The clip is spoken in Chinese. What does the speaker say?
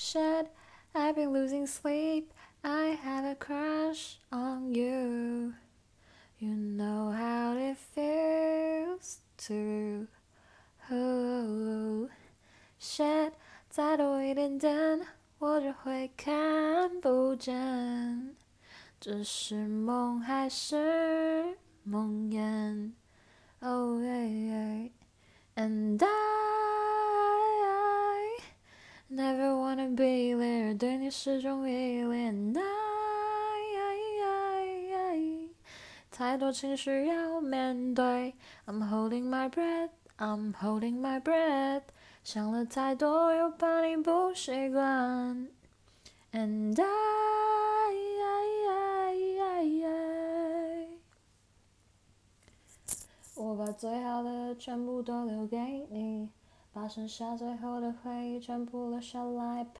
Shit, I've been losing sleep. I have a crush on you. You know how it feels to. Oh, shit，再多一点点，我就会看不见。这是梦还是梦魇？Oh yeah, Never wanna be there，对你始终依恋。太多情绪要面对，I'm holding my breath, I'm holding my breath，想了太多又怕你不习惯，and I。我把最好的全部都留给你，把剩下最后的回忆全部留下来。